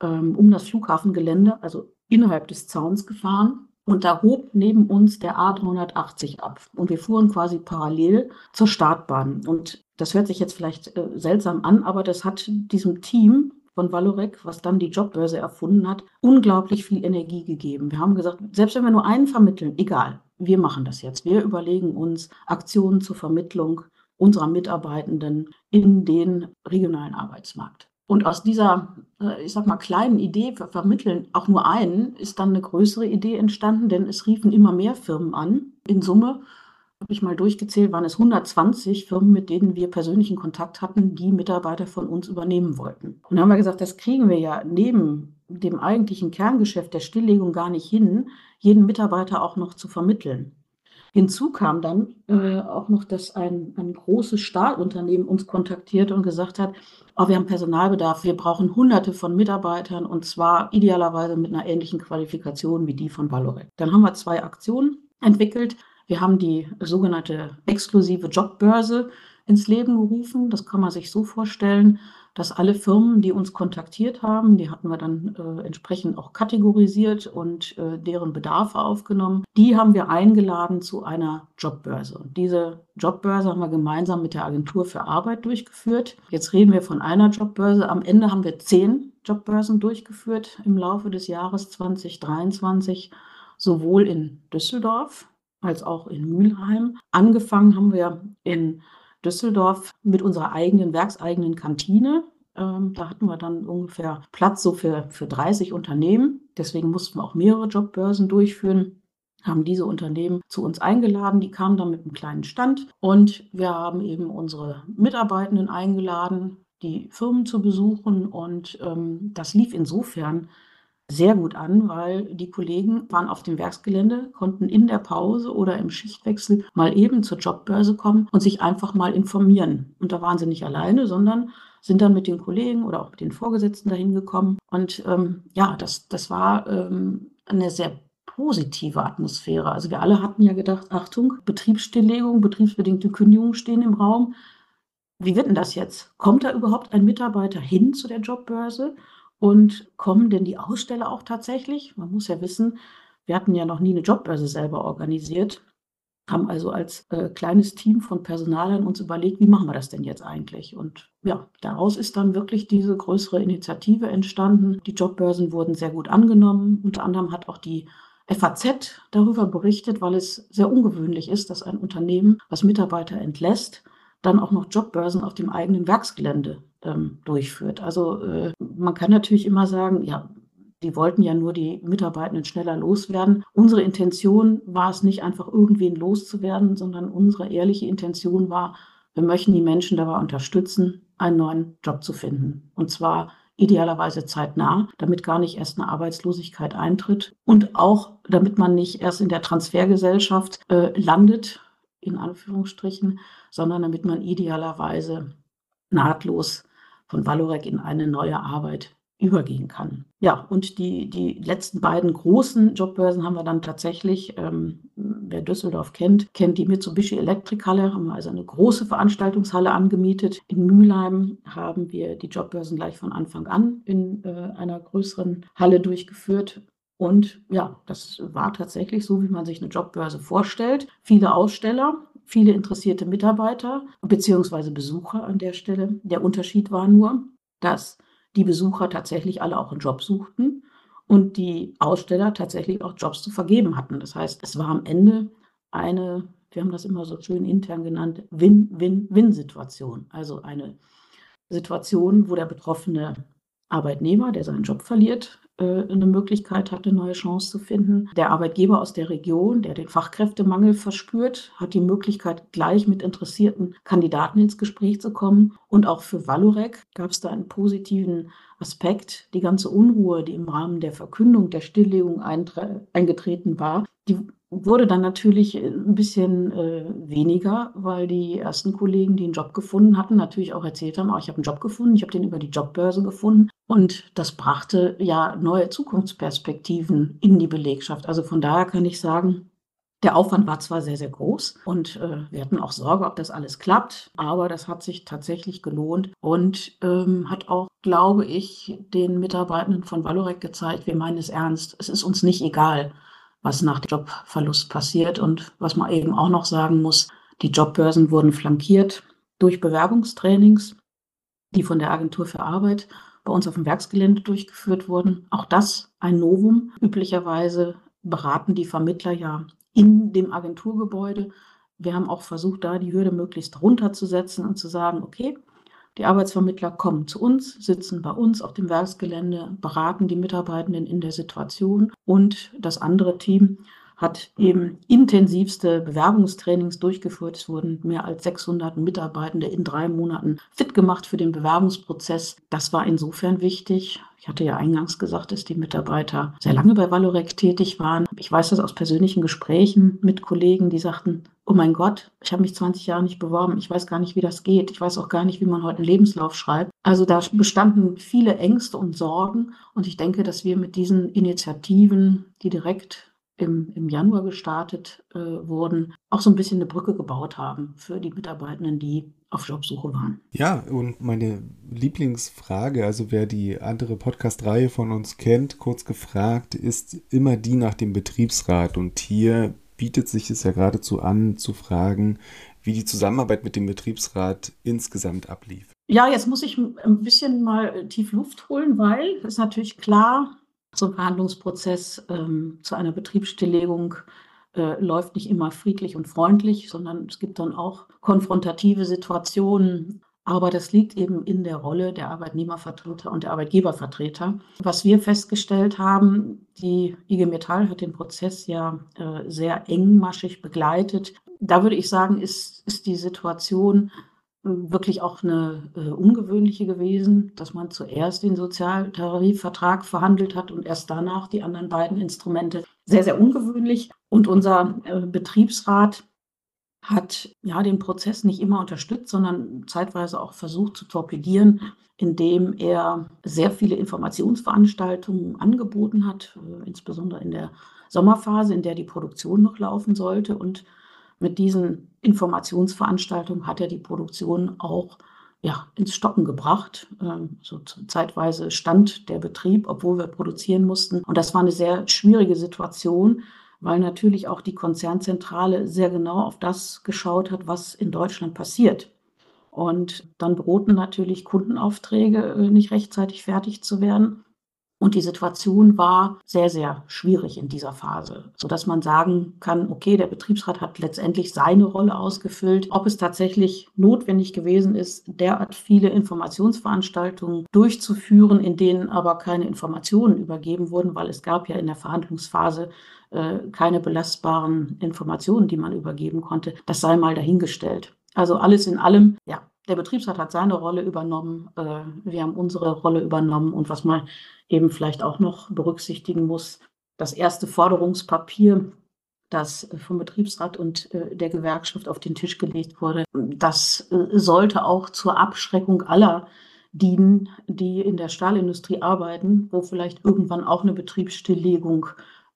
ähm, um das Flughafengelände, also innerhalb des Zauns gefahren. Und da hob neben uns der A380 ab. Und wir fuhren quasi parallel zur Startbahn. Und das hört sich jetzt vielleicht äh, seltsam an, aber das hat diesem Team von Valorec, was dann die Jobbörse erfunden hat, unglaublich viel Energie gegeben. Wir haben gesagt, selbst wenn wir nur einen vermitteln, egal, wir machen das jetzt. Wir überlegen uns Aktionen zur Vermittlung unserer Mitarbeitenden in den regionalen Arbeitsmarkt. Und aus dieser, äh, ich sag mal, kleinen Idee, vermitteln auch nur einen, ist dann eine größere Idee entstanden, denn es riefen immer mehr Firmen an. In Summe habe ich mal durchgezählt, waren es 120 Firmen, mit denen wir persönlichen Kontakt hatten, die Mitarbeiter von uns übernehmen wollten. Und dann haben wir gesagt, das kriegen wir ja neben dem eigentlichen Kerngeschäft der Stilllegung gar nicht hin, jeden Mitarbeiter auch noch zu vermitteln. Hinzu kam dann äh, auch noch, dass ein, ein großes Stahlunternehmen uns kontaktiert und gesagt hat, oh, wir haben Personalbedarf, wir brauchen hunderte von Mitarbeitern und zwar idealerweise mit einer ähnlichen Qualifikation wie die von Valorec. Dann haben wir zwei Aktionen entwickelt. Wir haben die sogenannte exklusive Jobbörse ins Leben gerufen. Das kann man sich so vorstellen dass alle Firmen, die uns kontaktiert haben, die hatten wir dann äh, entsprechend auch kategorisiert und äh, deren Bedarfe aufgenommen, die haben wir eingeladen zu einer Jobbörse. Und diese Jobbörse haben wir gemeinsam mit der Agentur für Arbeit durchgeführt. Jetzt reden wir von einer Jobbörse. Am Ende haben wir zehn Jobbörsen durchgeführt im Laufe des Jahres 2023, sowohl in Düsseldorf als auch in Mülheim. Angefangen haben wir in Düsseldorf mit unserer eigenen, werkseigenen Kantine. Ähm, da hatten wir dann ungefähr Platz so für, für 30 Unternehmen. Deswegen mussten wir auch mehrere Jobbörsen durchführen haben diese Unternehmen zu uns eingeladen. Die kamen dann mit einem kleinen Stand und wir haben eben unsere Mitarbeitenden eingeladen, die Firmen zu besuchen. Und ähm, das lief insofern sehr gut an, weil die Kollegen waren auf dem Werksgelände, konnten in der Pause oder im Schichtwechsel mal eben zur Jobbörse kommen und sich einfach mal informieren. Und da waren sie nicht alleine, sondern sind dann mit den Kollegen oder auch mit den Vorgesetzten dahin gekommen. Und ähm, ja, das, das war ähm, eine sehr positive Atmosphäre. Also wir alle hatten ja gedacht, Achtung, Betriebsstilllegung, betriebsbedingte Kündigungen stehen im Raum. Wie wird denn das jetzt? Kommt da überhaupt ein Mitarbeiter hin zu der Jobbörse? Und kommen denn die Aussteller auch tatsächlich? Man muss ja wissen, wir hatten ja noch nie eine Jobbörse selber organisiert, haben also als äh, kleines Team von Personalern uns überlegt, wie machen wir das denn jetzt eigentlich? Und ja, daraus ist dann wirklich diese größere Initiative entstanden. Die Jobbörsen wurden sehr gut angenommen. Unter anderem hat auch die FAZ darüber berichtet, weil es sehr ungewöhnlich ist, dass ein Unternehmen, was Mitarbeiter entlässt, dann auch noch Jobbörsen auf dem eigenen Werksgelände ähm, durchführt. Also äh, man kann natürlich immer sagen, ja, die wollten ja nur die Mitarbeitenden schneller loswerden. Unsere Intention war es nicht einfach irgendwen loszuwerden, sondern unsere ehrliche Intention war, wir möchten die Menschen dabei unterstützen, einen neuen Job zu finden. Und zwar idealerweise zeitnah, damit gar nicht erst eine Arbeitslosigkeit eintritt und auch damit man nicht erst in der Transfergesellschaft äh, landet, in Anführungsstrichen, sondern damit man idealerweise nahtlos von Valorec in eine neue Arbeit übergehen kann. Ja, und die, die letzten beiden großen Jobbörsen haben wir dann tatsächlich, ähm, wer Düsseldorf kennt, kennt die Mitsubishi Elektrikhalle, haben wir also eine große Veranstaltungshalle angemietet. In Mülheim haben wir die Jobbörsen gleich von Anfang an in äh, einer größeren Halle durchgeführt. Und ja, das war tatsächlich so, wie man sich eine Jobbörse vorstellt. Viele Aussteller, viele interessierte Mitarbeiter bzw. Besucher an der Stelle. Der Unterschied war nur, dass die Besucher tatsächlich alle auch einen Job suchten und die Aussteller tatsächlich auch Jobs zu vergeben hatten. Das heißt, es war am Ende eine, wir haben das immer so schön intern genannt, Win-Win-Win-Situation. Also eine Situation, wo der betroffene Arbeitnehmer, der seinen Job verliert, eine Möglichkeit hat, eine neue Chance zu finden. Der Arbeitgeber aus der Region, der den Fachkräftemangel verspürt, hat die Möglichkeit, gleich mit interessierten Kandidaten ins Gespräch zu kommen. Und auch für Valorec gab es da einen positiven Aspekt. Die ganze Unruhe, die im Rahmen der Verkündung der Stilllegung eingetreten war, die wurde dann natürlich äh, ein bisschen äh, weniger, weil die ersten Kollegen, die einen Job gefunden hatten, natürlich auch erzählt haben, oh, ich habe einen Job gefunden, ich habe den über die Jobbörse gefunden. Und das brachte ja neue Zukunftsperspektiven in die Belegschaft. Also von daher kann ich sagen, Der Aufwand war zwar sehr, sehr groß und äh, wir hatten auch Sorge, ob das alles klappt, aber das hat sich tatsächlich gelohnt und ähm, hat auch, glaube ich, den Mitarbeitenden von Valorec gezeigt, wir meinen es ernst. Es ist uns nicht egal, was nach dem Jobverlust passiert und was man eben auch noch sagen muss, die Jobbörsen wurden flankiert durch Bewerbungstrainings, die von der Agentur für Arbeit bei uns auf dem Werksgelände durchgeführt wurden. Auch das ein Novum. Üblicherweise beraten die Vermittler ja in dem Agenturgebäude. Wir haben auch versucht, da die Hürde möglichst runterzusetzen und zu sagen, okay, die Arbeitsvermittler kommen zu uns, sitzen bei uns auf dem Werksgelände, beraten die Mitarbeitenden in der Situation und das andere Team hat eben intensivste Bewerbungstrainings durchgeführt. Es wurden mehr als 600 Mitarbeitende in drei Monaten fit gemacht für den Bewerbungsprozess. Das war insofern wichtig. Ich hatte ja eingangs gesagt, dass die Mitarbeiter sehr lange bei Valorec tätig waren. Ich weiß das aus persönlichen Gesprächen mit Kollegen, die sagten, oh mein Gott, ich habe mich 20 Jahre nicht beworben. Ich weiß gar nicht, wie das geht. Ich weiß auch gar nicht, wie man heute einen Lebenslauf schreibt. Also da bestanden viele Ängste und Sorgen. Und ich denke, dass wir mit diesen Initiativen, die direkt im, im Januar gestartet äh, wurden, auch so ein bisschen eine Brücke gebaut haben für die Mitarbeitenden, die auf Jobsuche waren. Ja, und meine Lieblingsfrage, also wer die andere Podcast-Reihe von uns kennt, kurz gefragt, ist immer die nach dem Betriebsrat. Und hier bietet sich es ja geradezu an, zu fragen, wie die Zusammenarbeit mit dem Betriebsrat insgesamt ablief. Ja, jetzt muss ich ein bisschen mal tief Luft holen, weil es natürlich klar, so ein Verhandlungsprozess ähm, zu einer Betriebsstilllegung äh, läuft nicht immer friedlich und freundlich, sondern es gibt dann auch konfrontative Situationen. Aber das liegt eben in der Rolle der Arbeitnehmervertreter und der Arbeitgebervertreter. Was wir festgestellt haben, die IG Metall hat den Prozess ja äh, sehr engmaschig begleitet. Da würde ich sagen, ist, ist die Situation wirklich auch eine äh, ungewöhnliche gewesen, dass man zuerst den Sozialtarifvertrag verhandelt hat und erst danach die anderen beiden Instrumente. Sehr, sehr ungewöhnlich. Und unser äh, Betriebsrat hat ja den Prozess nicht immer unterstützt, sondern zeitweise auch versucht zu torpedieren, indem er sehr viele Informationsveranstaltungen angeboten hat, äh, insbesondere in der Sommerphase, in der die Produktion noch laufen sollte und mit diesen Informationsveranstaltungen hat er die Produktion auch ja, ins Stocken gebracht. Ähm, so zeitweise stand der Betrieb, obwohl wir produzieren mussten. Und das war eine sehr schwierige Situation, weil natürlich auch die Konzernzentrale sehr genau auf das geschaut hat, was in Deutschland passiert. Und dann drohten natürlich Kundenaufträge äh, nicht rechtzeitig fertig zu werden. Und die Situation war sehr, sehr schwierig in dieser Phase, sodass man sagen kann, okay, der Betriebsrat hat letztendlich seine Rolle ausgefüllt. Ob es tatsächlich notwendig gewesen ist, derart viele Informationsveranstaltungen durchzuführen, in denen aber keine Informationen übergeben wurden, weil es gab ja in der Verhandlungsphase äh, keine belastbaren Informationen, die man übergeben konnte, das sei mal dahingestellt. Also alles in allem, ja, der Betriebsrat hat seine Rolle übernommen, äh, wir haben unsere Rolle übernommen und was man eben vielleicht auch noch berücksichtigen muss, das erste Forderungspapier, das vom Betriebsrat und äh, der Gewerkschaft auf den Tisch gelegt wurde, das äh, sollte auch zur Abschreckung aller dienen, die in der Stahlindustrie arbeiten, wo vielleicht irgendwann auch eine Betriebsstilllegung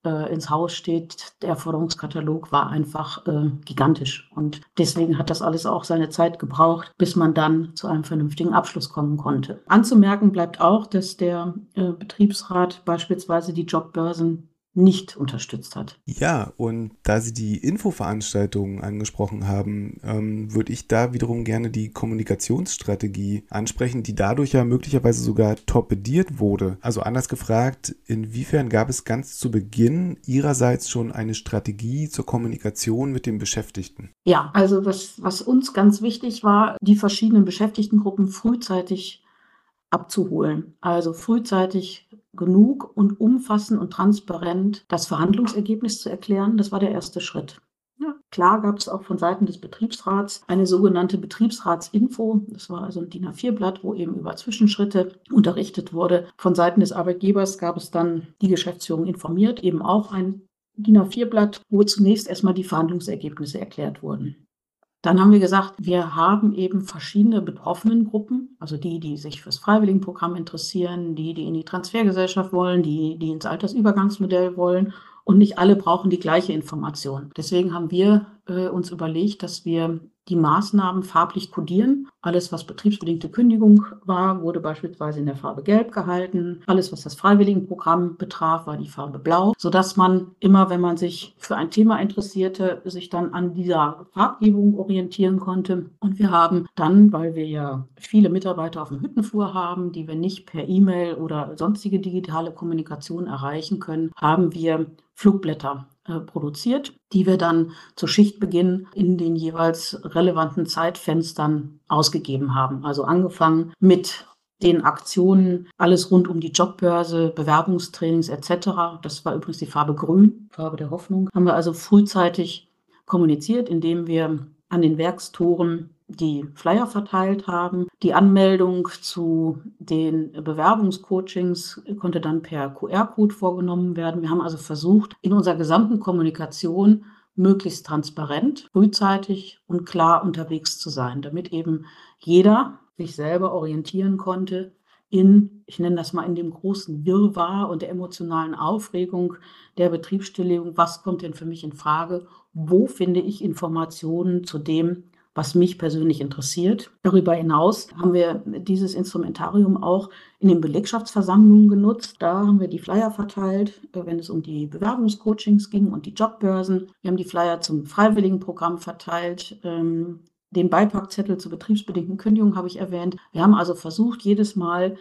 äh, ins Haus steht, der Forderungskatalog war einfach äh, gigantisch. Und deswegen hat das alles auch seine Zeit gebraucht, bis man dann zu einem vernünftigen Abschluss kommen konnte. Anzumerken bleibt auch, dass der äh, Betriebsrat beispielsweise die Jobbörsen nicht unterstützt hat. Ja, und da Sie die Infoveranstaltungen angesprochen haben, ähm, würde ich da wiederum gerne die Kommunikationsstrategie ansprechen, die dadurch ja möglicherweise sogar torpediert wurde. Also anders gefragt, inwiefern gab es ganz zu Beginn Ihrerseits schon eine Strategie zur Kommunikation mit den Beschäftigten? Ja, also was, was uns ganz wichtig war, die verschiedenen Beschäftigtengruppen frühzeitig abzuholen. Also frühzeitig genug und umfassend und transparent das Verhandlungsergebnis zu erklären. Das war der erste Schritt. Ja, klar gab es auch von Seiten des Betriebsrats eine sogenannte Betriebsratsinfo. Das war also ein DIN A4-Blatt, wo eben über Zwischenschritte unterrichtet wurde. Von Seiten des Arbeitgebers gab es dann die Geschäftsführung informiert, eben auch ein DIN A4-Blatt, wo zunächst erstmal die Verhandlungsergebnisse erklärt wurden. Dann haben wir gesagt, wir haben eben verschiedene betroffenen Gruppen, also die, die sich fürs Freiwilligenprogramm interessieren, die, die in die Transfergesellschaft wollen, die, die ins Altersübergangsmodell wollen und nicht alle brauchen die gleiche Information. Deswegen haben wir äh, uns überlegt, dass wir die Maßnahmen farblich kodieren. Alles, was betriebsbedingte Kündigung war, wurde beispielsweise in der Farbe Gelb gehalten. Alles, was das Freiwilligenprogramm betraf, war die Farbe Blau, sodass man immer, wenn man sich für ein Thema interessierte, sich dann an dieser Farbgebung orientieren konnte. Und wir haben dann, weil wir ja viele Mitarbeiter auf dem Hüttenflur haben, die wir nicht per E-Mail oder sonstige digitale Kommunikation erreichen können, haben wir Flugblätter produziert, die wir dann zu Schichtbeginn in den jeweils relevanten Zeitfenstern ausgegeben haben. Also angefangen mit den Aktionen, alles rund um die Jobbörse, Bewerbungstrainings etc. Das war übrigens die Farbe Grün, Farbe der Hoffnung. Haben wir also frühzeitig kommuniziert, indem wir an den Werkstoren die Flyer verteilt haben. Die Anmeldung zu den Bewerbungscoachings konnte dann per QR-Code vorgenommen werden. Wir haben also versucht, in unserer gesamten Kommunikation möglichst transparent, frühzeitig und klar unterwegs zu sein, damit eben jeder sich selber orientieren konnte in, ich nenne das mal, in dem großen Wirrwarr und der emotionalen Aufregung der Betriebsstilllegung. Was kommt denn für mich in Frage? Wo finde ich Informationen zu dem, was mich persönlich interessiert. Darüber hinaus haben wir dieses Instrumentarium auch in den Belegschaftsversammlungen genutzt. Da haben wir die Flyer verteilt, äh, wenn es um die Bewerbungscoachings ging und die Jobbörsen. Wir haben die Flyer zum Freiwilligenprogramm verteilt. Ähm, den Beipackzettel zur betriebsbedingten Kündigung habe ich erwähnt. Wir haben also versucht, jedes Mal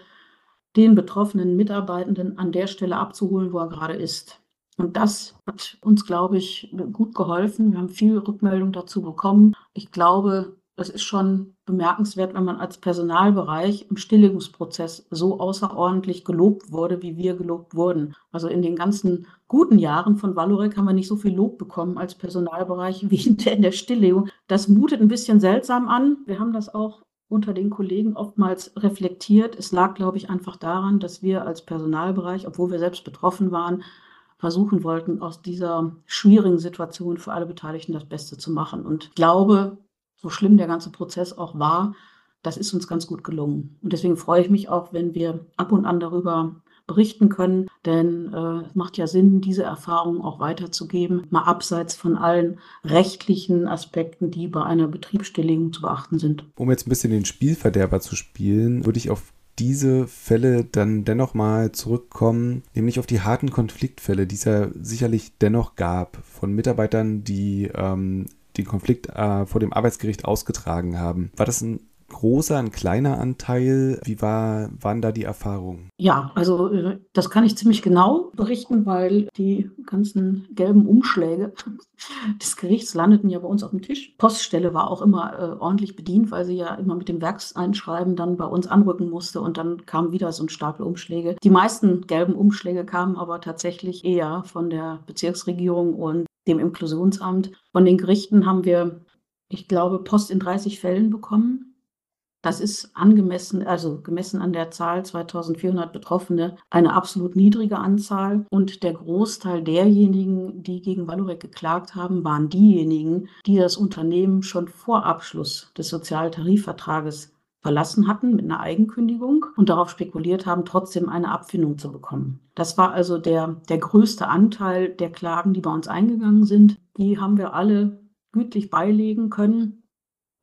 den betroffenen Mitarbeitenden an der Stelle abzuholen, wo er gerade ist. Und das hat uns, glaube ich, gut geholfen. Wir haben viel Rückmeldung dazu bekommen. Ich glaube, es ist schon bemerkenswert, wenn man als Personalbereich im Stilllegungsprozess so außerordentlich gelobt wurde, wie wir gelobt wurden. Also in den ganzen guten Jahren von Valorec haben wir nicht so viel Lob bekommen als Personalbereich [LAUGHS] wie in der Stilllegung. Das mutet ein bisschen seltsam an. Wir haben das auch unter den Kollegen oftmals reflektiert. Es lag, glaube ich, einfach daran, dass wir als Personalbereich, obwohl wir selbst betroffen waren, versuchen wollten, aus dieser schwierigen Situation für alle Beteiligten das Beste zu machen. Und ich glaube, so schlimm der ganze Prozess auch war, das ist uns ganz gut gelungen. Und deswegen freue ich mich auch, wenn wir ab und an darüber berichten können, denn äh, es macht ja Sinn, diese Erfahrungen auch weiterzugeben, mal abseits von allen rechtlichen Aspekten, die bei einer Betriebsstilllegung zu beachten sind. Um jetzt ein bisschen den Spielverderber zu spielen, würde ich auf diese Fälle dann dennoch mal zurückkommen, nämlich auf die harten Konfliktfälle, die es ja sicherlich dennoch gab von Mitarbeitern, die ähm, den Konflikt äh, vor dem Arbeitsgericht ausgetragen haben. War das ein großer, ein kleiner Anteil? Wie war, waren da die Erfahrungen? Ja, also äh, das kann ich ziemlich genau berichten, weil die ganzen gelben Umschläge [LAUGHS] des Gerichts landeten ja bei uns auf dem Tisch. Poststelle war auch immer äh, ordentlich bedient, weil sie ja immer mit dem Werkseinschreiben dann bei uns anrücken musste und dann kam wieder so ein Stapel Umschläge. Die meisten gelben Umschläge kamen aber tatsächlich eher von der Bezirksregierung und dem Inklusionsamt. Von den Gerichten haben wir, ich glaube, Post in 30 Fällen bekommen. Das ist angemessen, also gemessen an der Zahl 2400 Betroffene, eine absolut niedrige Anzahl. Und der Großteil derjenigen, die gegen Valorec geklagt haben, waren diejenigen, die das Unternehmen schon vor Abschluss des Sozialtarifvertrages verlassen hatten mit einer Eigenkündigung und darauf spekuliert haben, trotzdem eine Abfindung zu bekommen. Das war also der, der größte Anteil der Klagen, die bei uns eingegangen sind. Die haben wir alle gütlich beilegen können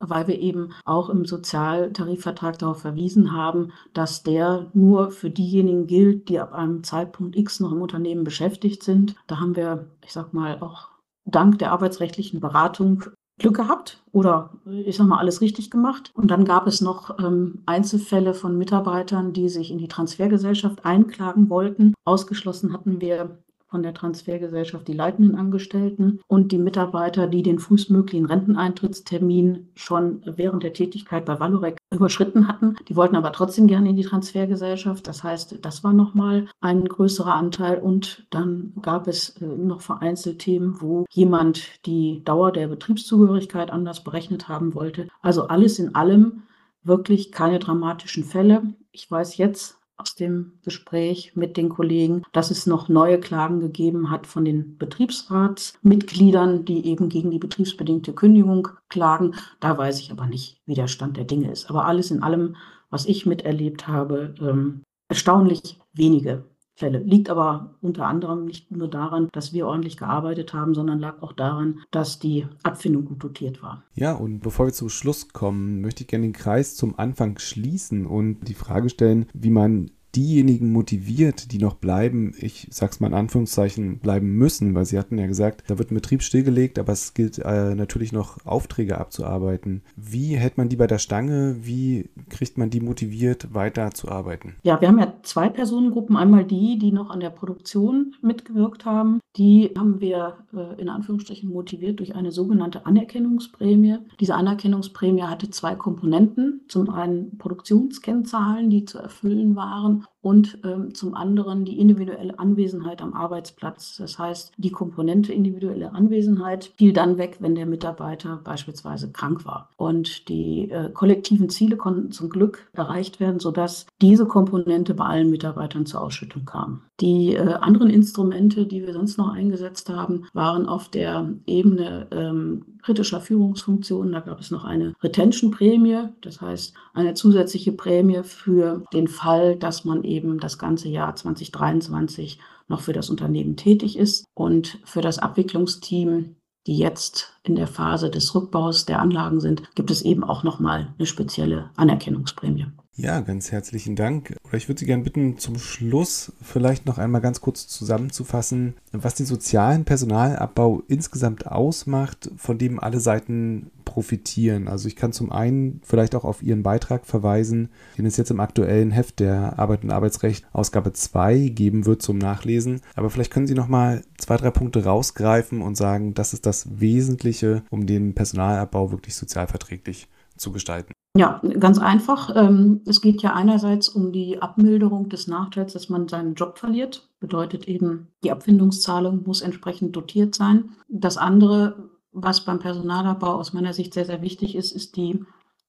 weil wir eben auch im Sozialtarifvertrag darauf verwiesen haben, dass der nur für diejenigen gilt, die ab einem Zeitpunkt X noch im Unternehmen beschäftigt sind. Da haben wir, ich sag mal, auch dank der arbeitsrechtlichen Beratung Glück gehabt oder ich sag mal alles richtig gemacht. Und dann gab es noch ähm, Einzelfälle von Mitarbeitern, die sich in die Transfergesellschaft einklagen wollten. Ausgeschlossen hatten wir von der Transfergesellschaft die leitenden Angestellten und die Mitarbeiter, die den frühestmöglichen Renteneintrittstermin schon während der Tätigkeit bei Valorec überschritten hatten. Die wollten aber trotzdem gerne in die Transfergesellschaft. Das heißt, das war nochmal ein größerer Anteil. Und dann gab es äh, noch vereinzelt Themen, wo jemand die Dauer der Betriebszugehörigkeit anders berechnet haben wollte. Also alles in allem wirklich keine dramatischen Fälle. Ich weiß jetzt aus dem Gespräch mit den Kollegen, dass es noch neue Klagen gegeben hat von den Betriebsratsmitgliedern, die eben gegen die betriebsbedingte Kündigung klagen. Da weiß ich aber nicht, wie der Stand der Dinge ist. Aber alles in allem, was ich miterlebt habe, ähm, erstaunlich wenige Fälle. Liegt aber unter anderem nicht nur daran, dass wir ordentlich gearbeitet haben, sondern lag auch daran, dass die Abfindung gut dotiert war. Ja, und bevor wir zum Schluss kommen, möchte ich gerne den Kreis zum Anfang schließen und die Frage stellen, wie man diejenigen motiviert, die noch bleiben, ich sag's mal in Anführungszeichen, bleiben müssen, weil Sie hatten ja gesagt, da wird ein Betrieb stillgelegt, aber es gilt äh, natürlich noch Aufträge abzuarbeiten. Wie hält man die bei der Stange? Wie kriegt man die motiviert, weiter zu arbeiten? Ja, wir haben ja zwei Personengruppen. Einmal die, die noch an der Produktion mitgewirkt haben. Die haben wir äh, in Anführungsstrichen motiviert durch eine sogenannte Anerkennungsprämie. Diese Anerkennungsprämie hatte zwei Komponenten. Zum einen Produktionskennzahlen, die zu erfüllen waren und ähm, zum anderen die individuelle Anwesenheit am Arbeitsplatz. Das heißt, die Komponente individuelle Anwesenheit fiel dann weg, wenn der Mitarbeiter beispielsweise krank war. Und die äh, kollektiven Ziele konnten zum Glück erreicht werden, sodass diese Komponente bei allen Mitarbeitern zur Ausschüttung kam. Die äh, anderen Instrumente, die wir sonst noch eingesetzt haben, waren auf der Ebene ähm, kritischer Führungsfunktionen. Da gab es noch eine Retention-Prämie, das heißt eine zusätzliche Prämie für den Fall, dass man eben das ganze Jahr 2023 noch für das Unternehmen tätig ist und für das Abwicklungsteam die jetzt in der Phase des Rückbaus der Anlagen sind, gibt es eben auch nochmal eine spezielle Anerkennungsprämie. Ja, ganz herzlichen Dank. Oder ich würde Sie gerne bitten, zum Schluss vielleicht noch einmal ganz kurz zusammenzufassen, was den sozialen Personalabbau insgesamt ausmacht, von dem alle Seiten profitieren. Also ich kann zum einen vielleicht auch auf Ihren Beitrag verweisen, den es jetzt im aktuellen Heft der Arbeit und Arbeitsrecht Ausgabe 2 geben wird zum Nachlesen. Aber vielleicht können Sie noch mal zwei, drei Punkte rausgreifen und sagen, das ist das Wesentliche, um den Personalabbau wirklich sozialverträglich zu gestalten. Ja, ganz einfach. Ähm, es geht ja einerseits um die Abmilderung des Nachteils, dass man seinen Job verliert. Bedeutet eben, die Abfindungszahlung muss entsprechend dotiert sein. Das andere, was beim Personalabbau aus meiner Sicht sehr, sehr wichtig ist, ist die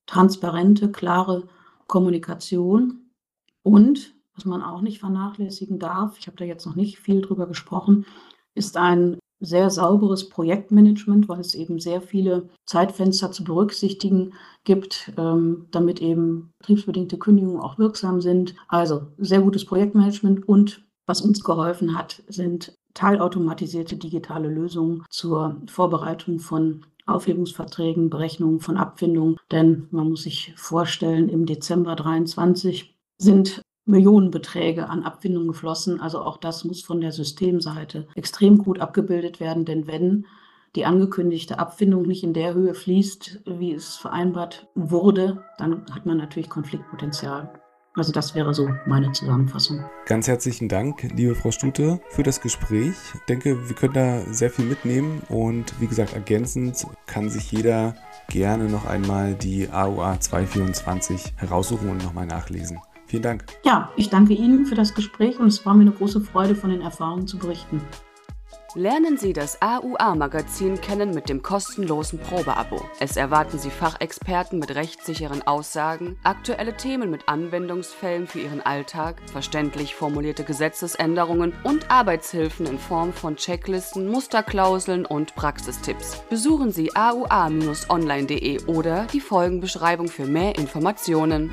transparente, klare Kommunikation und, was man auch nicht vernachlässigen darf, ich habe da jetzt noch nicht viel drüber gesprochen, ist ein sehr sauberes Projektmanagement, weil es eben sehr viele Zeitfenster zu berücksichtigen gibt, ähm, damit eben betriebsbedingte Kündigungen auch wirksam sind. Also sehr gutes Projektmanagement und was uns geholfen hat, sind teilautomatisierte digitale Lösungen zur Vorbereitung von Aufhebungsverträgen, Berechnungen von Abfindungen. Denn man muss sich vorstellen, im Dezember 23 sind Millionenbeträge an Abfindungen geflossen. Also auch das muss von der Systemseite extrem gut abgebildet werden, denn wenn die angekündigte Abfindung nicht in der Höhe fließt, wie es vereinbart wurde, dann hat man natürlich Konfliktpotenzial. Also das wäre so meine Zusammenfassung. Ganz herzlichen Dank, liebe Frau Stute, für das Gespräch. Ich denke, wir können da sehr viel mitnehmen und wie gesagt, ergänzend kann sich jeder gerne noch einmal die AUA 224 heraussuchen und nochmal nachlesen. Vielen Dank. Ja, ich danke Ihnen für das Gespräch und es war mir eine große Freude, von den Erfahrungen zu berichten. Lernen Sie das AUA-Magazin kennen mit dem kostenlosen Probeabo. Es erwarten Sie Fachexperten mit rechtssicheren Aussagen, aktuelle Themen mit Anwendungsfällen für Ihren Alltag, verständlich formulierte Gesetzesänderungen und Arbeitshilfen in Form von Checklisten, Musterklauseln und Praxistipps. Besuchen Sie aua-online.de oder die Folgenbeschreibung für mehr Informationen.